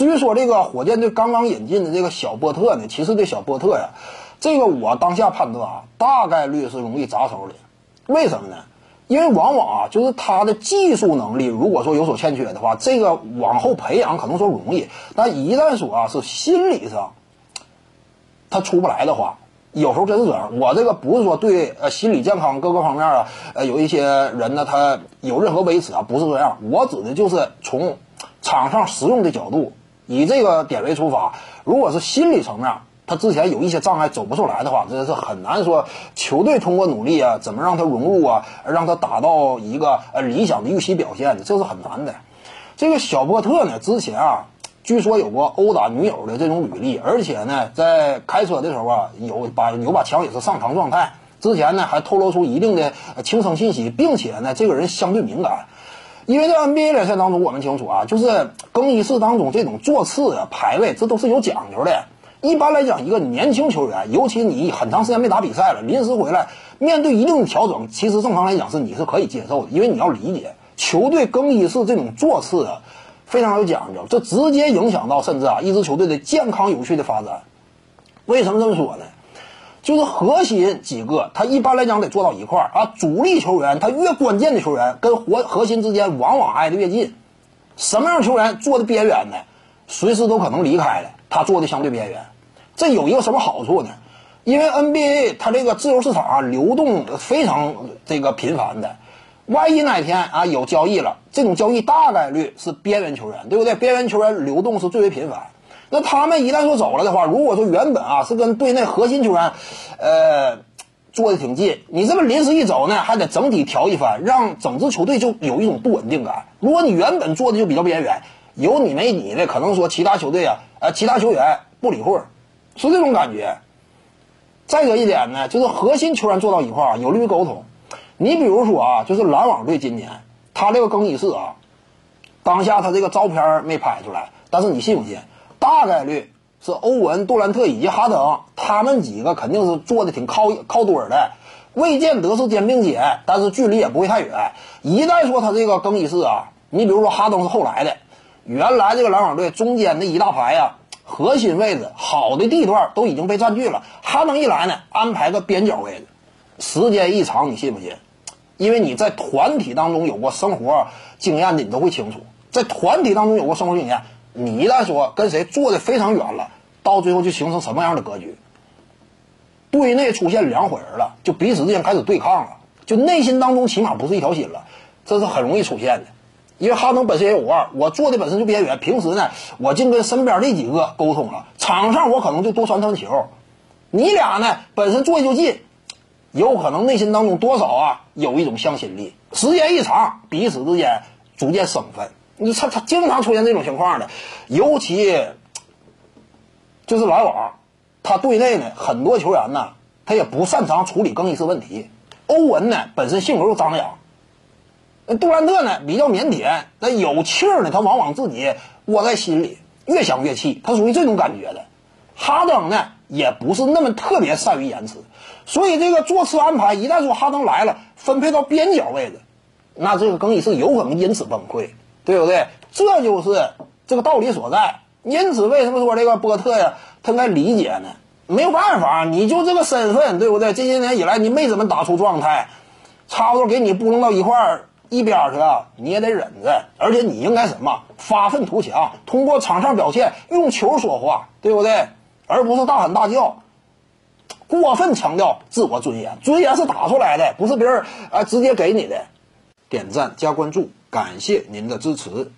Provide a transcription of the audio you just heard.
至于说这个火箭队刚刚引进的这个小波特呢，其实这小波特呀，这个我当下判断啊，大概率是容易砸手里。为什么呢？因为往往啊，就是他的技术能力如果说有所欠缺的话，这个往后培养可能说容易，但一旦说啊是心理上他出不来的话。有时候真是这样，我这个不是说对呃心理健康各个方面啊，呃有一些人呢他有任何维持啊，不是这样。我指的就是从场上实用的角度，以这个点为出发。如果是心理层面，他之前有一些障碍走不出来的话，这是很难说球队通过努力啊，怎么让他融入啊，让他达到一个呃理想的预期表现的，这是很难的。这个小波特呢，之前啊。据说有过殴打女友的这种履历，而且呢，在开车的时候啊，有把有把枪也是上膛状态。之前呢，还透露出一定的轻生信息，并且呢，这个人相对敏感。因为在 NBA 联赛当中，我们清楚啊，就是更衣室当中这种座次啊、排位，这都是有讲究的。一般来讲，一个年轻球员，尤其你很长时间没打比赛了，临时回来面对一定的调整，其实正常来讲是你是可以接受的，因为你要理解球队更衣室这种座次啊。非常有讲究，这直接影响到甚至啊一支球队的健康有序的发展。为什么这么说呢？就是核心几个，他一般来讲得做到一块儿啊。主力球员他越关键的球员跟核核心之间往往挨得越近。什么样球员做的边缘呢？随时都可能离开了，他做的相对边缘。这有一个什么好处呢？因为 NBA 它这个自由市场啊流动非常这个频繁的。万一哪天啊有交易了，这种交易大概率是边缘球员，对不对？边缘球员流动是最为频繁。那他们一旦说走了的话，如果说原本啊是跟队内核心球员，呃，坐的挺近，你这么临时一走呢，还得整体调一番，让整支球队就有一种不稳定感。如果你原本坐的就比较边缘，有你没你的，可能说其他球队啊，呃，其他球员不理会，是这种感觉。再者一点呢，就是核心球员坐到一块儿，有利于沟通。你比如说啊，就是篮网队今年他这个更衣室啊，当下他这个照片没拍出来，但是你信不信？大概率是欧文、杜兰特以及哈登他们几个肯定是坐的挺靠靠堆的，未见得是肩并肩，但是距离也不会太远。一旦说他这个更衣室啊，你比如说哈登是后来的，原来这个篮网队中间的一大排呀，核心位置好的地段都已经被占据了，哈登一来呢，安排个边角位置，时间一长，你信不信？因为你在团体当中有过生活经验的，你都会清楚，在团体当中有过生活经验，你一旦说跟谁坐的非常远了，到最后就形成什么样的格局？队内出现两伙人了，就彼此之间开始对抗了，就内心当中起码不是一条心了，这是很容易出现的。因为哈登本身也有腕，我做的本身就边缘，平时呢，我净跟身边那几个沟通了，场上我可能就多传传球，你俩呢本身坐的就近。有可能内心当中多少啊有一种向心力，时间一长，彼此之间逐渐生分。你他他经常出现这种情况的，尤其就是篮网，他队内呢很多球员呢，他也不擅长处理更衣室问题。欧文呢本身性格又张扬，杜兰特呢比较腼腆，那有气儿呢他往往自己窝在心里，越想越气，他属于这种感觉的。哈登呢也不是那么特别善于言辞。所以这个座次安排，一旦说哈登来了，分配到边角位置，那这个更衣室有可能因此崩溃，对不对？这就是这个道理所在。因此，为什么说这个波特呀，他应该理解呢？没有办法，你就这个身份，对不对？这些年以来，你没怎么打出状态，差不多给你布弄到一块一边去了，你也得忍着。而且你应该什么？发愤图强，通过场上表现，用球说话，对不对？而不是大喊大叫。过分强调自我尊严，尊严是打出来的，不是别人啊直接给你的。点赞加关注，感谢您的支持。